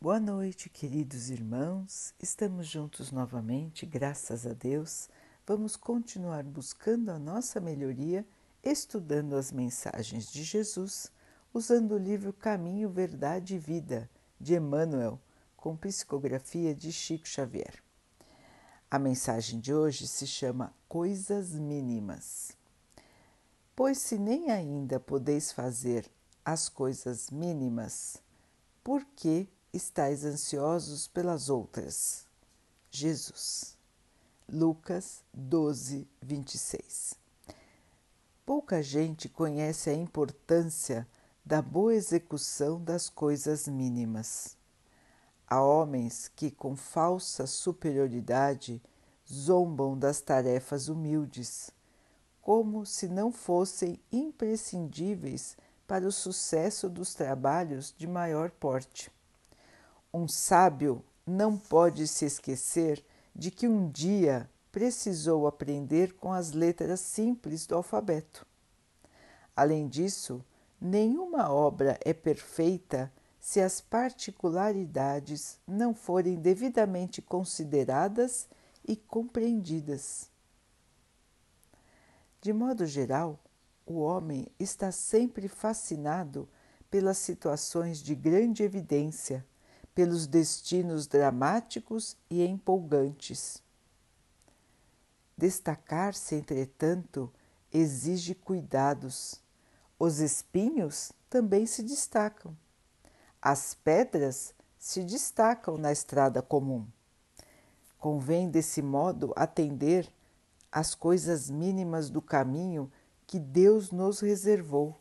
Boa noite, queridos irmãos. Estamos juntos novamente, graças a Deus. Vamos continuar buscando a nossa melhoria, estudando as mensagens de Jesus, usando o livro Caminho, Verdade e Vida, de Emmanuel, com psicografia de Chico Xavier. A mensagem de hoje se chama Coisas Mínimas. Pois se nem ainda podeis fazer as coisas mínimas, por que estáis ansiosos pelas outras. Jesus. Lucas 12, 26. Pouca gente conhece a importância da boa execução das coisas mínimas. Há homens que, com falsa superioridade, zombam das tarefas humildes, como se não fossem imprescindíveis para o sucesso dos trabalhos de maior porte. Um sábio não pode se esquecer de que um dia precisou aprender com as letras simples do alfabeto. Além disso, nenhuma obra é perfeita se as particularidades não forem devidamente consideradas e compreendidas. De modo geral, o homem está sempre fascinado pelas situações de grande evidência pelos destinos dramáticos e empolgantes. Destacar-se, entretanto, exige cuidados. Os espinhos também se destacam. As pedras se destacam na estrada comum. Convém, desse modo, atender às coisas mínimas do caminho que Deus nos reservou,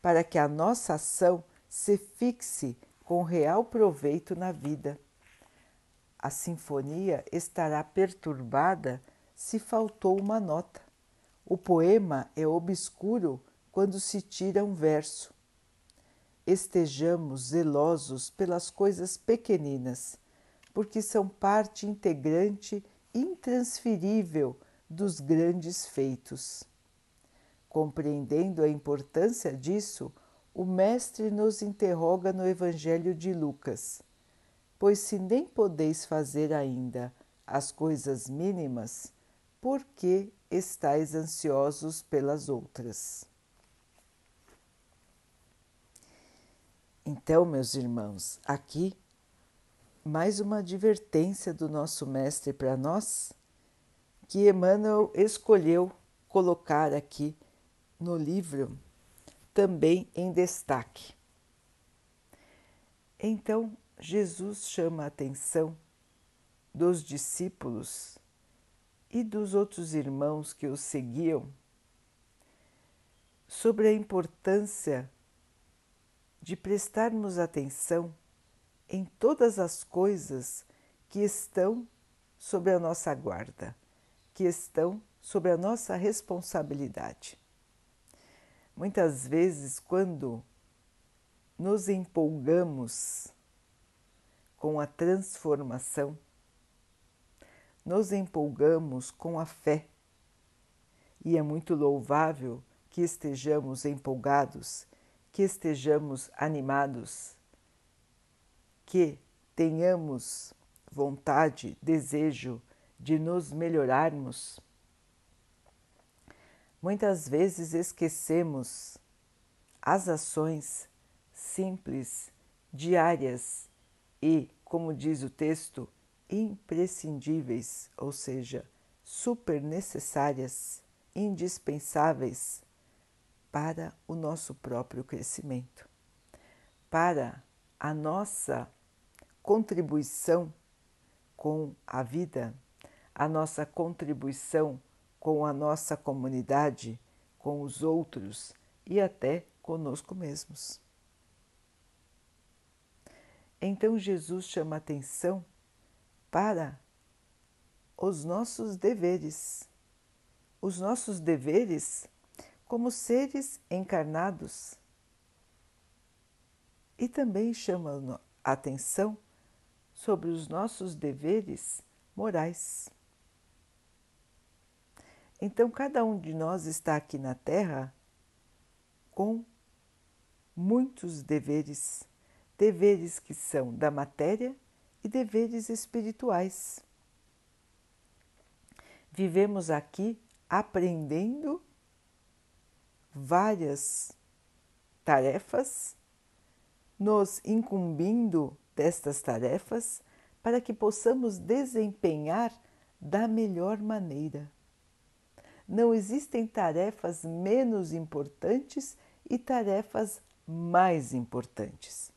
para que a nossa ação se fixe com real proveito na vida. A sinfonia estará perturbada se faltou uma nota. O poema é obscuro quando se tira um verso. Estejamos zelosos pelas coisas pequeninas, porque são parte integrante intransferível dos grandes feitos. Compreendendo a importância disso, o Mestre nos interroga no Evangelho de Lucas: Pois se nem podeis fazer ainda as coisas mínimas, por que estáis ansiosos pelas outras? Então, meus irmãos, aqui mais uma advertência do nosso Mestre para nós, que Emmanuel escolheu colocar aqui no livro também em destaque. Então, Jesus chama a atenção dos discípulos e dos outros irmãos que o seguiam sobre a importância de prestarmos atenção em todas as coisas que estão sob a nossa guarda, que estão sob a nossa responsabilidade. Muitas vezes, quando nos empolgamos com a transformação, nos empolgamos com a fé. E é muito louvável que estejamos empolgados, que estejamos animados, que tenhamos vontade, desejo de nos melhorarmos Muitas vezes esquecemos as ações simples, diárias e, como diz o texto, imprescindíveis, ou seja, super necessárias, indispensáveis para o nosso próprio crescimento, para a nossa contribuição com a vida, a nossa contribuição com a nossa comunidade, com os outros e até conosco mesmos. Então Jesus chama atenção para os nossos deveres, os nossos deveres como seres encarnados. E também chama atenção sobre os nossos deveres morais. Então, cada um de nós está aqui na Terra com muitos deveres, deveres que são da matéria e deveres espirituais. Vivemos aqui aprendendo várias tarefas, nos incumbindo destas tarefas para que possamos desempenhar da melhor maneira. Não existem tarefas menos importantes e tarefas mais importantes.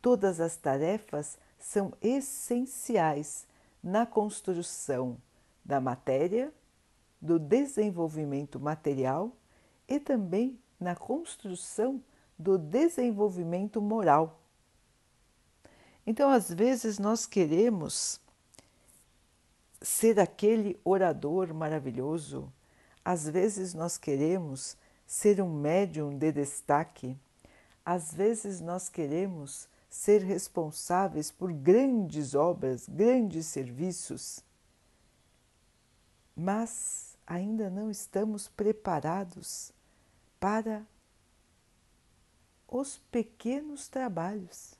Todas as tarefas são essenciais na construção da matéria, do desenvolvimento material e também na construção do desenvolvimento moral. Então, às vezes, nós queremos ser aquele orador maravilhoso, às vezes, nós queremos ser um médium de destaque, às vezes, nós queremos ser responsáveis por grandes obras, grandes serviços, mas ainda não estamos preparados para os pequenos trabalhos.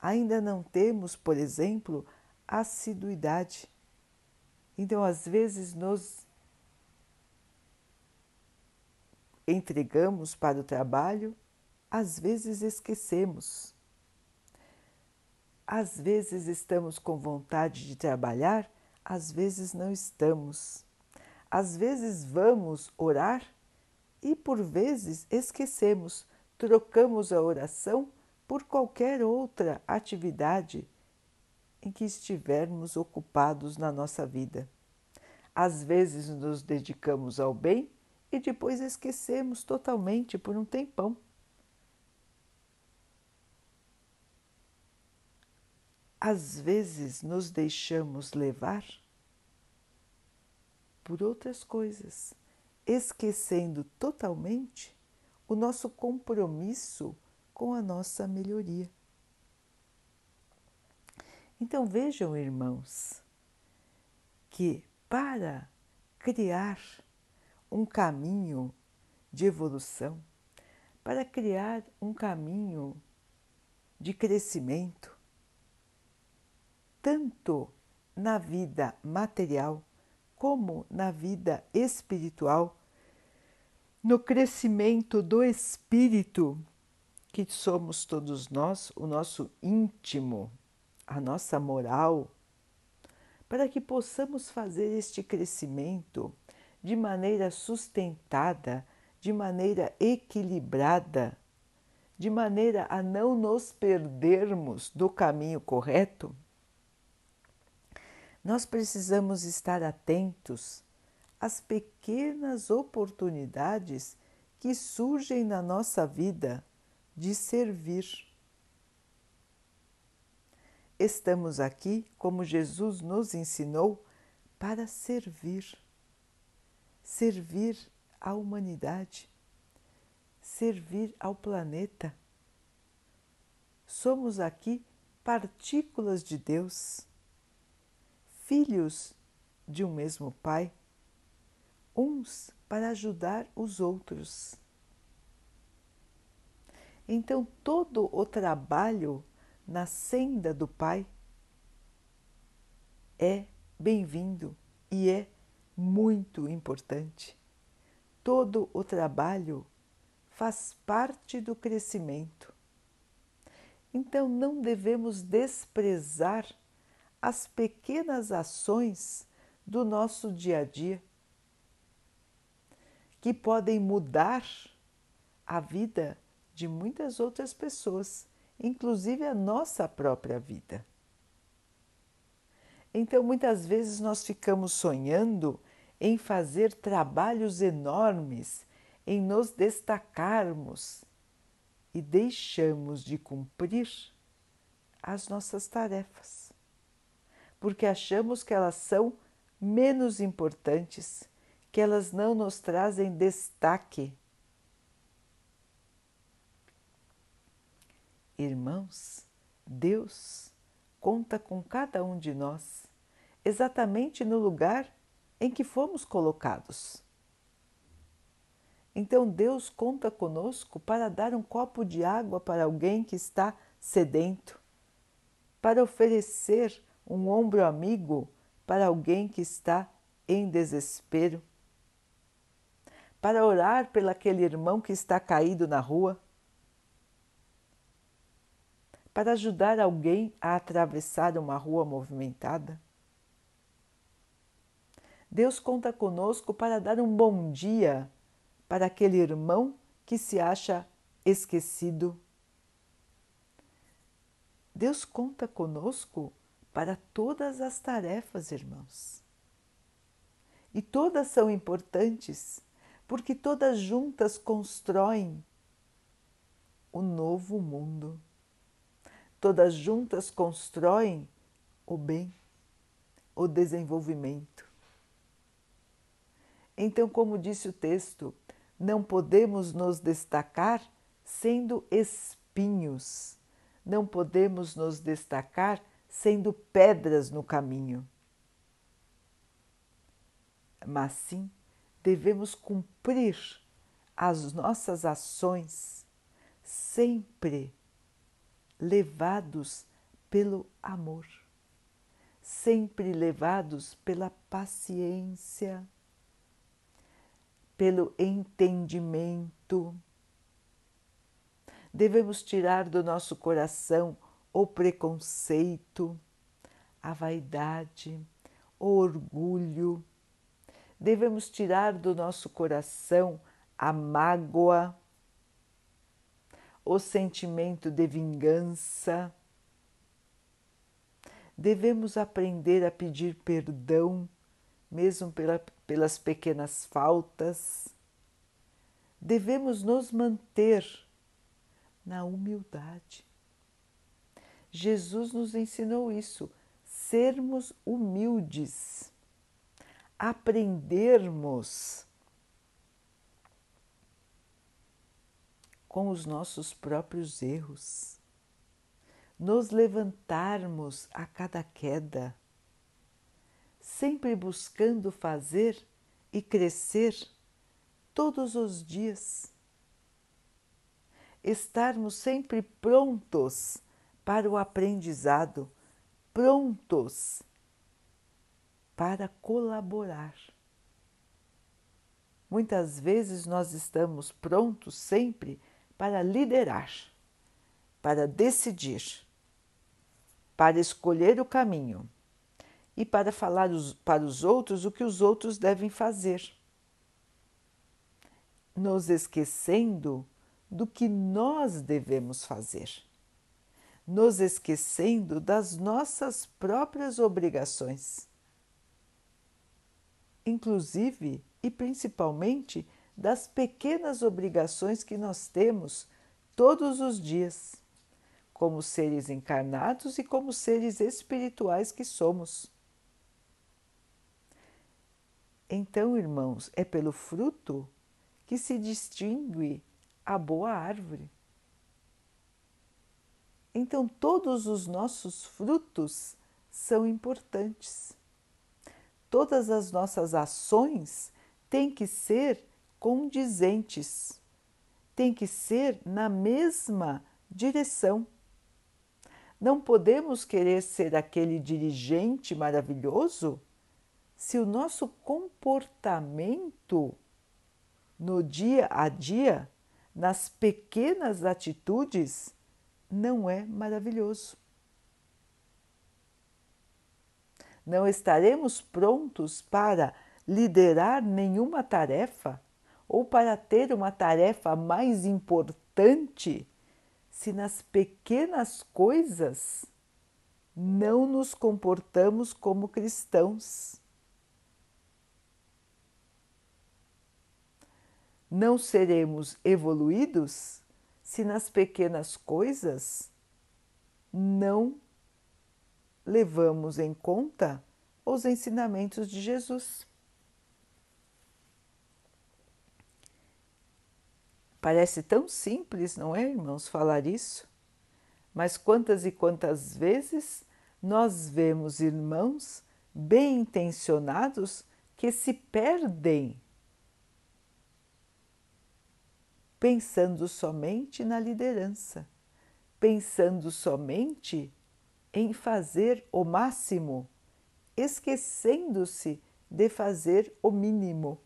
Ainda não temos, por exemplo, assiduidade. Então, às vezes, nos entregamos para o trabalho, às vezes esquecemos. Às vezes estamos com vontade de trabalhar, às vezes não estamos. Às vezes vamos orar e por vezes esquecemos trocamos a oração por qualquer outra atividade em que estivermos ocupados na nossa vida. Às vezes nos dedicamos ao bem e depois esquecemos totalmente por um tempão. Às vezes nos deixamos levar por outras coisas, esquecendo totalmente o nosso compromisso com a nossa melhoria. Então vejam, irmãos, que para criar um caminho de evolução, para criar um caminho de crescimento, tanto na vida material como na vida espiritual, no crescimento do espírito, que somos todos nós, o nosso íntimo, a nossa moral, para que possamos fazer este crescimento de maneira sustentada, de maneira equilibrada, de maneira a não nos perdermos do caminho correto, nós precisamos estar atentos as pequenas oportunidades que surgem na nossa vida de servir. Estamos aqui, como Jesus nos ensinou, para servir. Servir à humanidade, servir ao planeta. Somos aqui partículas de Deus, filhos de um mesmo Pai uns para ajudar os outros. Então, todo o trabalho na senda do Pai é bem-vindo e é muito importante. Todo o trabalho faz parte do crescimento. Então, não devemos desprezar as pequenas ações do nosso dia a dia que podem mudar a vida de muitas outras pessoas, inclusive a nossa própria vida. Então, muitas vezes nós ficamos sonhando em fazer trabalhos enormes, em nos destacarmos e deixamos de cumprir as nossas tarefas, porque achamos que elas são menos importantes que elas não nos trazem destaque. Irmãos, Deus conta com cada um de nós exatamente no lugar em que fomos colocados. Então Deus conta conosco para dar um copo de água para alguém que está sedento, para oferecer um ombro amigo para alguém que está em desespero, para orar pelo aquele irmão que está caído na rua, para ajudar alguém a atravessar uma rua movimentada. Deus conta conosco para dar um bom dia para aquele irmão que se acha esquecido. Deus conta conosco para todas as tarefas, irmãos. E todas são importantes, porque todas juntas constroem o novo mundo. Todas juntas constroem o bem, o desenvolvimento. Então, como disse o texto, não podemos nos destacar sendo espinhos, não podemos nos destacar sendo pedras no caminho. Mas sim, devemos cumprir as nossas ações sempre levados pelo amor, sempre levados pela paciência pelo entendimento. Devemos tirar do nosso coração o preconceito, a vaidade, o orgulho. Devemos tirar do nosso coração a mágoa, o sentimento de vingança. Devemos aprender a pedir perdão mesmo pela, pelas pequenas faltas, devemos nos manter na humildade. Jesus nos ensinou isso, sermos humildes, aprendermos com os nossos próprios erros, nos levantarmos a cada queda sempre buscando fazer e crescer todos os dias. Estarmos sempre prontos para o aprendizado, prontos para colaborar. Muitas vezes nós estamos prontos sempre para liderar, para decidir, para escolher o caminho e para falar os, para os outros o que os outros devem fazer, nos esquecendo do que nós devemos fazer, nos esquecendo das nossas próprias obrigações, inclusive e principalmente das pequenas obrigações que nós temos todos os dias, como seres encarnados e como seres espirituais que somos. Então, irmãos, é pelo fruto que se distingue a boa árvore. Então, todos os nossos frutos são importantes. Todas as nossas ações têm que ser condizentes, têm que ser na mesma direção. Não podemos querer ser aquele dirigente maravilhoso se o nosso comportamento no dia a dia, nas pequenas atitudes, não é maravilhoso. Não estaremos prontos para liderar nenhuma tarefa ou para ter uma tarefa mais importante se nas pequenas coisas não nos comportamos como cristãos. Não seremos evoluídos se nas pequenas coisas não levamos em conta os ensinamentos de Jesus. Parece tão simples, não é, irmãos, falar isso? Mas quantas e quantas vezes nós vemos irmãos bem intencionados que se perdem pensando somente na liderança, pensando somente em fazer o máximo, esquecendo-se de fazer o mínimo.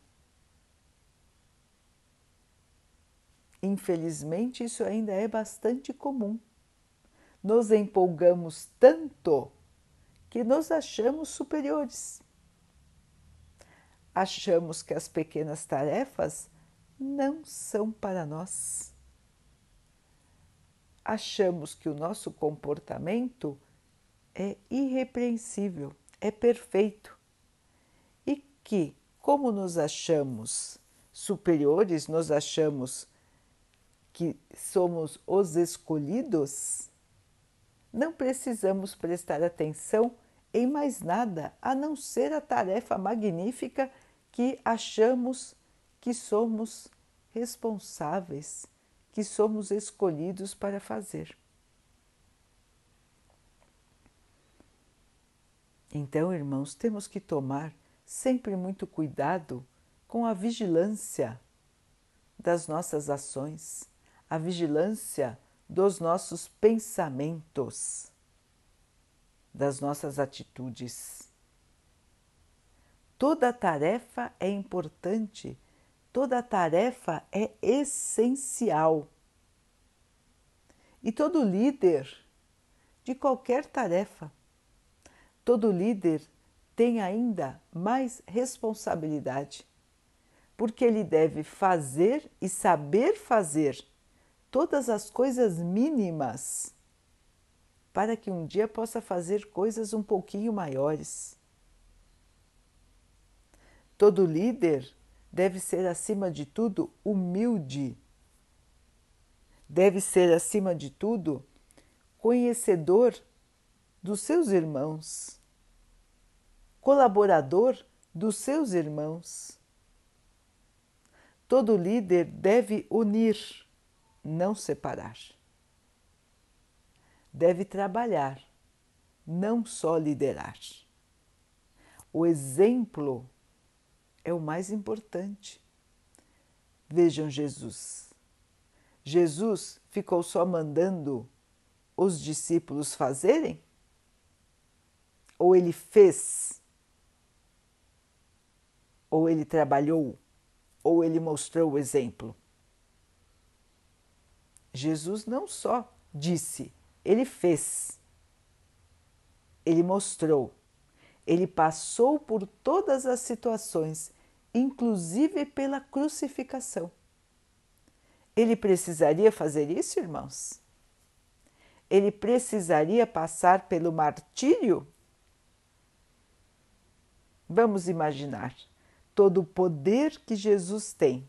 Infelizmente, isso ainda é bastante comum. Nos empolgamos tanto que nos achamos superiores. Achamos que as pequenas tarefas não são para nós. Achamos que o nosso comportamento é irrepreensível, é perfeito e que, como nos achamos superiores, nos achamos que somos os escolhidos, não precisamos prestar atenção em mais nada a não ser a tarefa magnífica que achamos que somos responsáveis, que somos escolhidos para fazer. Então, irmãos, temos que tomar sempre muito cuidado com a vigilância das nossas ações, a vigilância dos nossos pensamentos, das nossas atitudes. Toda tarefa é importante Toda tarefa é essencial. E todo líder de qualquer tarefa, todo líder tem ainda mais responsabilidade, porque ele deve fazer e saber fazer todas as coisas mínimas para que um dia possa fazer coisas um pouquinho maiores. Todo líder deve ser, acima de tudo, humilde. Deve ser, acima de tudo, conhecedor dos seus irmãos, colaborador dos seus irmãos. Todo líder deve unir, não separar. Deve trabalhar, não só liderar. O exemplo é o mais importante. Vejam Jesus. Jesus ficou só mandando os discípulos fazerem? Ou ele fez? Ou ele trabalhou? Ou ele mostrou o exemplo? Jesus não só disse, ele fez, ele mostrou ele passou por todas as situações, inclusive pela crucificação. Ele precisaria fazer isso, irmãos? Ele precisaria passar pelo martírio? Vamos imaginar todo o poder que Jesus tem.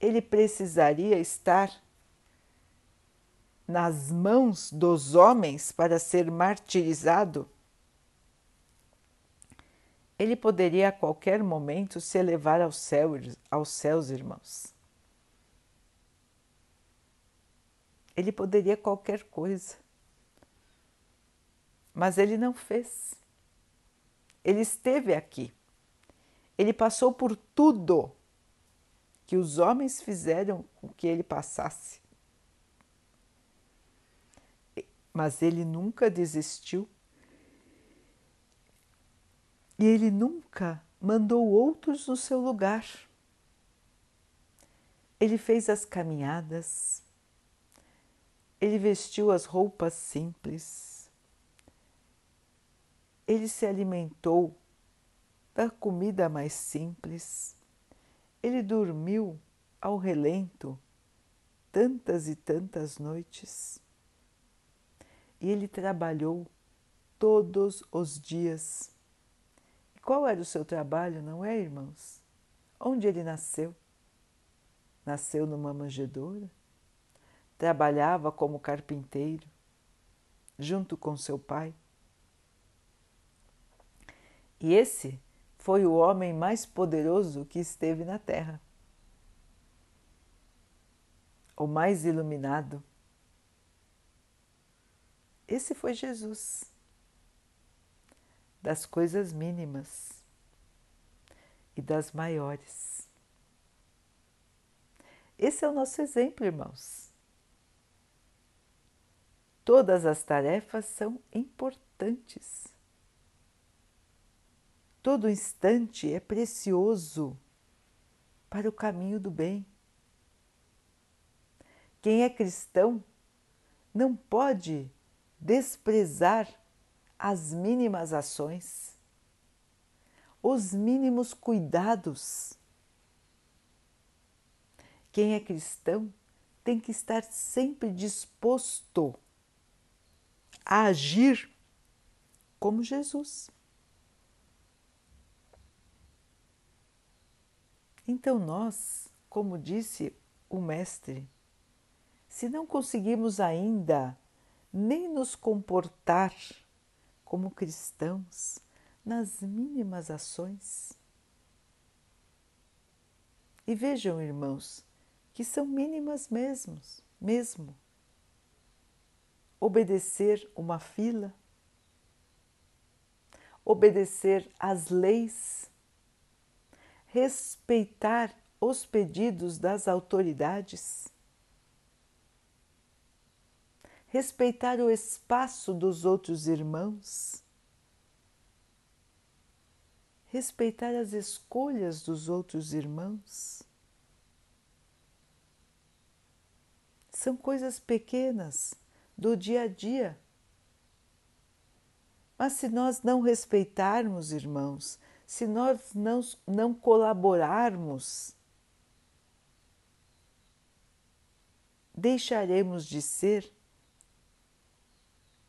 Ele precisaria estar nas mãos dos homens para ser martirizado? Ele poderia a qualquer momento se elevar ao céu, aos céus, irmãos. Ele poderia qualquer coisa, mas ele não fez. Ele esteve aqui. Ele passou por tudo que os homens fizeram com que ele passasse. Mas ele nunca desistiu e ele nunca mandou outros no seu lugar. Ele fez as caminhadas, ele vestiu as roupas simples, ele se alimentou da comida mais simples, ele dormiu ao relento tantas e tantas noites. E ele trabalhou todos os dias qual era o seu trabalho, não é, irmãos? Onde ele nasceu? Nasceu numa manjedoura? Trabalhava como carpinteiro, junto com seu pai? E esse foi o homem mais poderoso que esteve na terra, o mais iluminado. Esse foi Jesus das coisas mínimas e das maiores. Esse é o nosso exemplo, irmãos. Todas as tarefas são importantes. Todo instante é precioso para o caminho do bem. Quem é cristão não pode desprezar as mínimas ações, os mínimos cuidados. Quem é cristão tem que estar sempre disposto a agir como Jesus. Então, nós, como disse o Mestre, se não conseguimos ainda nem nos comportar como cristãos nas mínimas ações. E vejam, irmãos, que são mínimas mesmos, mesmo. Obedecer uma fila, obedecer às leis, respeitar os pedidos das autoridades respeitar o espaço dos outros irmãos, respeitar as escolhas dos outros irmãos. São coisas pequenas do dia a dia. Mas se nós não respeitarmos, irmãos, se nós não, não colaborarmos, deixaremos de ser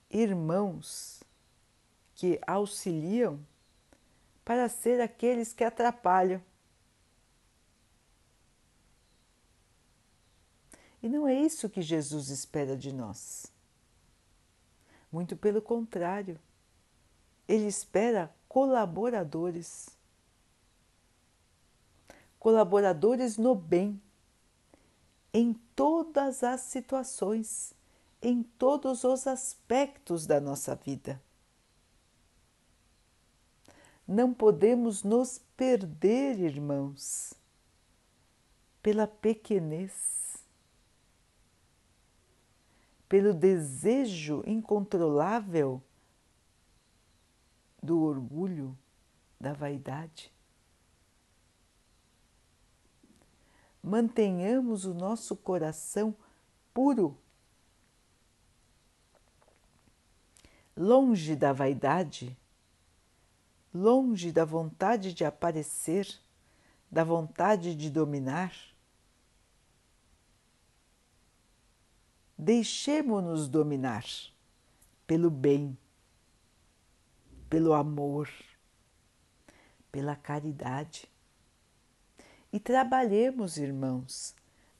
irmãos que auxiliam para ser aqueles que atrapalham. E não é isso que Jesus espera de nós. Muito pelo contrário, ele espera colaboradores. Colaboradores no bem, em todas as situações em todos os aspectos da nossa vida. Não podemos nos perder, irmãos, pela pequenez, pelo desejo incontrolável do orgulho, da vaidade. Mantenhamos o nosso coração puro longe da vaidade, longe da vontade de aparecer, da vontade de dominar. Deixemo-nos dominar pelo bem, pelo amor, pela caridade. E trabalhemos, irmãos,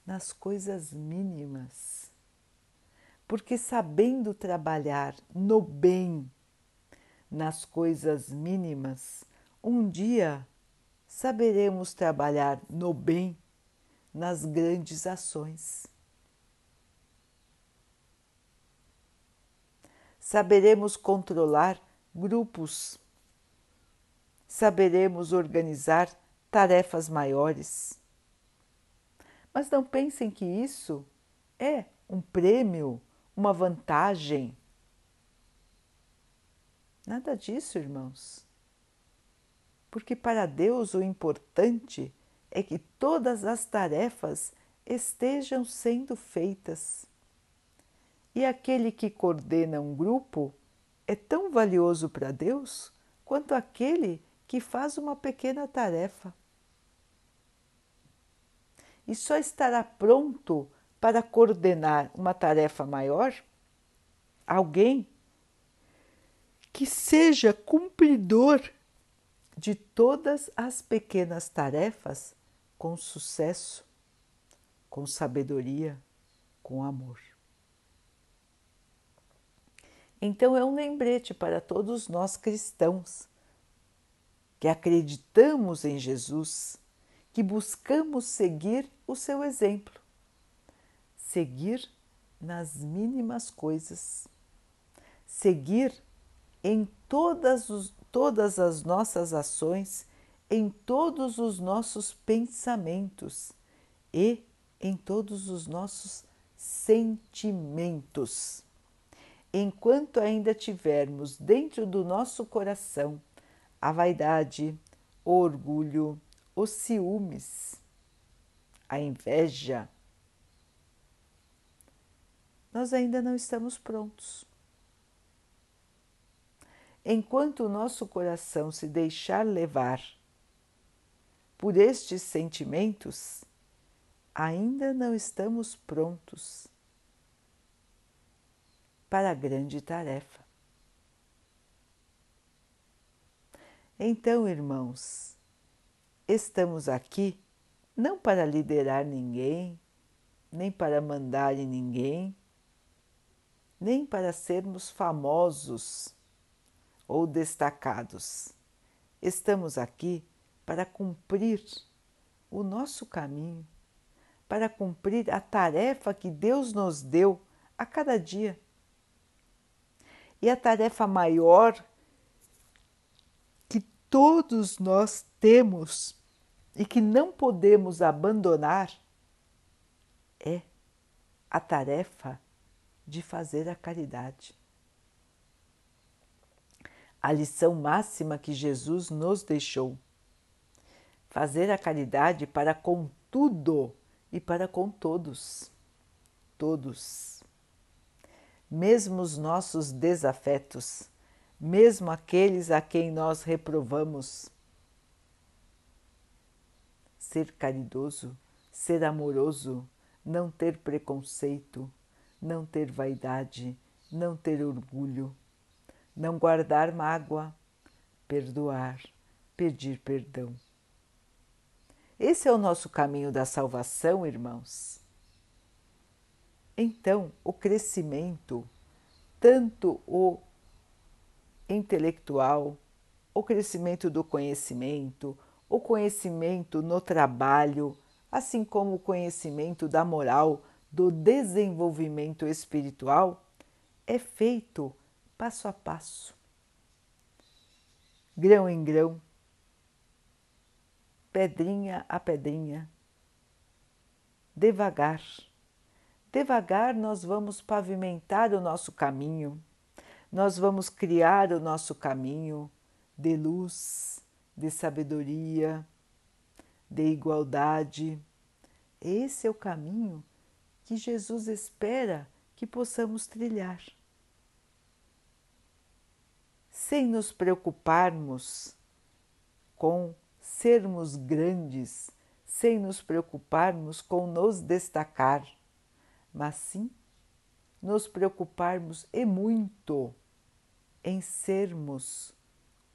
nas coisas mínimas porque sabendo trabalhar no bem, nas coisas mínimas, um dia saberemos trabalhar no bem nas grandes ações. Saberemos controlar grupos, saberemos organizar tarefas maiores. Mas não pensem que isso é um prêmio uma vantagem. Nada disso, irmãos. Porque para Deus o importante é que todas as tarefas estejam sendo feitas. E aquele que coordena um grupo é tão valioso para Deus quanto aquele que faz uma pequena tarefa. E só estará pronto para coordenar uma tarefa maior? Alguém que seja cumpridor de todas as pequenas tarefas com sucesso, com sabedoria, com amor. Então é um lembrete para todos nós cristãos que acreditamos em Jesus, que buscamos seguir o seu exemplo seguir nas mínimas coisas, seguir em todas, os, todas as nossas ações, em todos os nossos pensamentos e em todos os nossos sentimentos. Enquanto ainda tivermos dentro do nosso coração a vaidade, o orgulho, os ciúmes, a inveja, nós ainda não estamos prontos. Enquanto o nosso coração se deixar levar por estes sentimentos, ainda não estamos prontos para a grande tarefa. Então, irmãos, estamos aqui não para liderar ninguém, nem para mandar em ninguém, nem para sermos famosos ou destacados. Estamos aqui para cumprir o nosso caminho, para cumprir a tarefa que Deus nos deu a cada dia. E a tarefa maior que todos nós temos e que não podemos abandonar é a tarefa de fazer a caridade. A lição máxima que Jesus nos deixou. Fazer a caridade para com tudo e para com todos. Todos. Mesmo os nossos desafetos, mesmo aqueles a quem nós reprovamos. Ser caridoso, ser amoroso, não ter preconceito, não ter vaidade, não ter orgulho, não guardar mágoa, perdoar, pedir perdão. Esse é o nosso caminho da salvação, irmãos. Então, o crescimento, tanto o intelectual, o crescimento do conhecimento, o conhecimento no trabalho, assim como o conhecimento da moral, do desenvolvimento espiritual é feito passo a passo, grão em grão, pedrinha a pedrinha, devagar. Devagar nós vamos pavimentar o nosso caminho, nós vamos criar o nosso caminho de luz, de sabedoria, de igualdade. Esse é o caminho que Jesus espera que possamos trilhar. Sem nos preocuparmos com sermos grandes, sem nos preocuparmos com nos destacar, mas sim nos preocuparmos e muito em sermos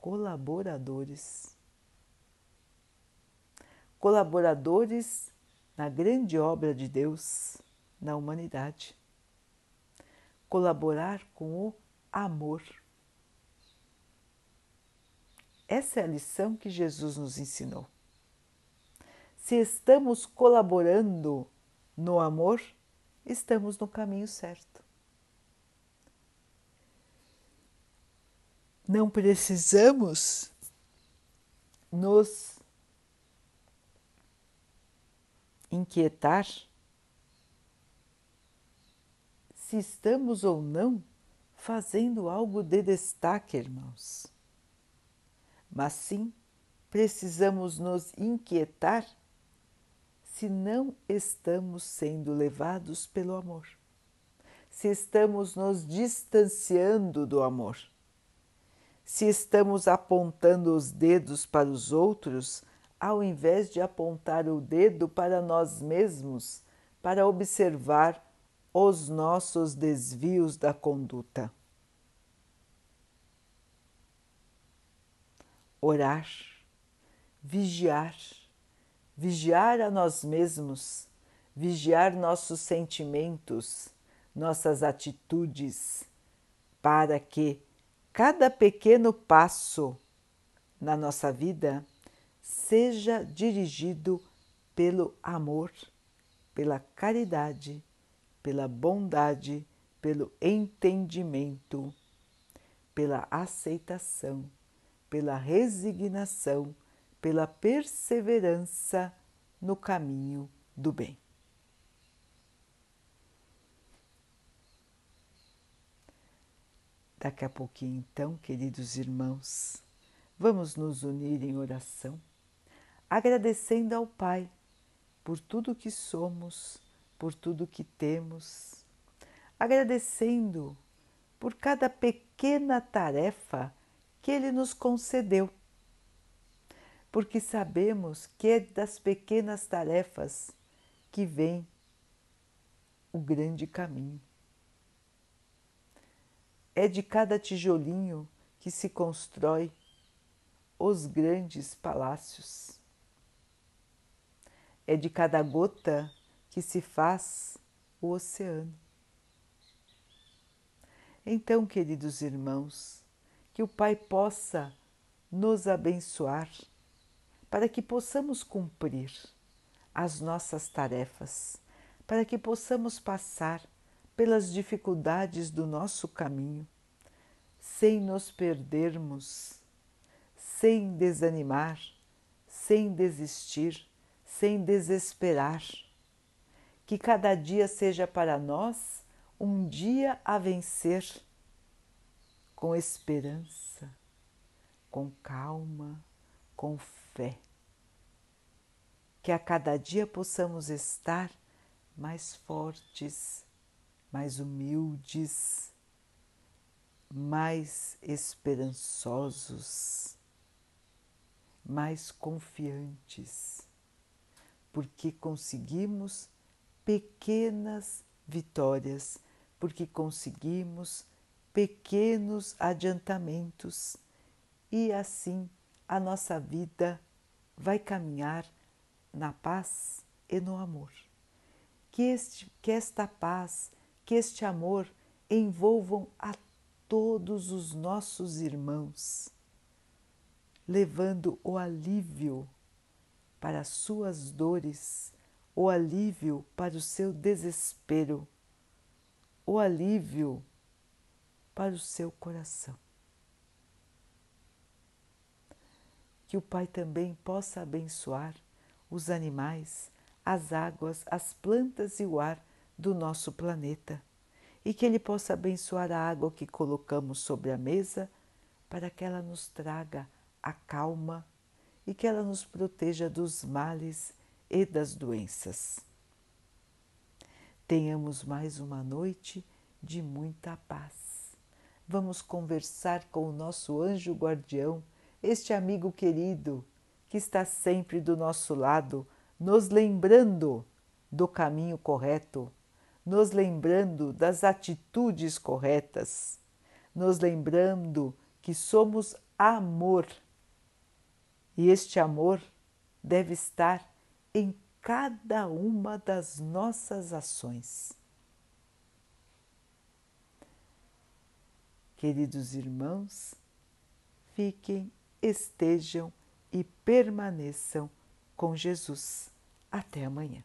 colaboradores. Colaboradores na grande obra de Deus na humanidade. Colaborar com o amor. Essa é a lição que Jesus nos ensinou. Se estamos colaborando no amor, estamos no caminho certo. Não precisamos nos inquietar se estamos ou não fazendo algo de destaque, irmãos. Mas sim precisamos nos inquietar se não estamos sendo levados pelo amor, se estamos nos distanciando do amor, se estamos apontando os dedos para os outros ao invés de apontar o dedo para nós mesmos, para observar os nossos desvios da conduta. Orar, vigiar, vigiar a nós mesmos, vigiar nossos sentimentos, nossas atitudes, para que cada pequeno passo na nossa vida seja dirigido pelo amor, pela caridade pela bondade, pelo entendimento, pela aceitação, pela resignação, pela perseverança no caminho do bem. Daqui a pouquinho, então, queridos irmãos, vamos nos unir em oração, agradecendo ao Pai por tudo que somos por tudo que temos, agradecendo por cada pequena tarefa que Ele nos concedeu, porque sabemos que é das pequenas tarefas que vem o grande caminho. É de cada tijolinho que se constrói os grandes palácios. É de cada gota que se faz o oceano. Então, queridos irmãos, que o Pai possa nos abençoar para que possamos cumprir as nossas tarefas, para que possamos passar pelas dificuldades do nosso caminho, sem nos perdermos, sem desanimar, sem desistir, sem desesperar. Que cada dia seja para nós um dia a vencer com esperança, com calma, com fé. Que a cada dia possamos estar mais fortes, mais humildes, mais esperançosos, mais confiantes, porque conseguimos pequenas vitórias, porque conseguimos pequenos adiantamentos. E assim a nossa vida vai caminhar na paz e no amor. Que, este, que esta paz, que este amor envolvam a todos os nossos irmãos, levando o alívio para as suas dores, o alívio para o seu desespero, o alívio para o seu coração. Que o Pai também possa abençoar os animais as águas, as plantas e o ar do nosso planeta e que Ele possa abençoar a água que colocamos sobre a mesa para que ela nos traga a calma e que ela nos proteja dos males e das doenças. Tenhamos mais uma noite de muita paz. Vamos conversar com o nosso anjo guardião, este amigo querido que está sempre do nosso lado nos lembrando do caminho correto, nos lembrando das atitudes corretas, nos lembrando que somos amor e este amor deve estar em cada uma das nossas ações. Queridos irmãos, fiquem, estejam e permaneçam com Jesus. Até amanhã.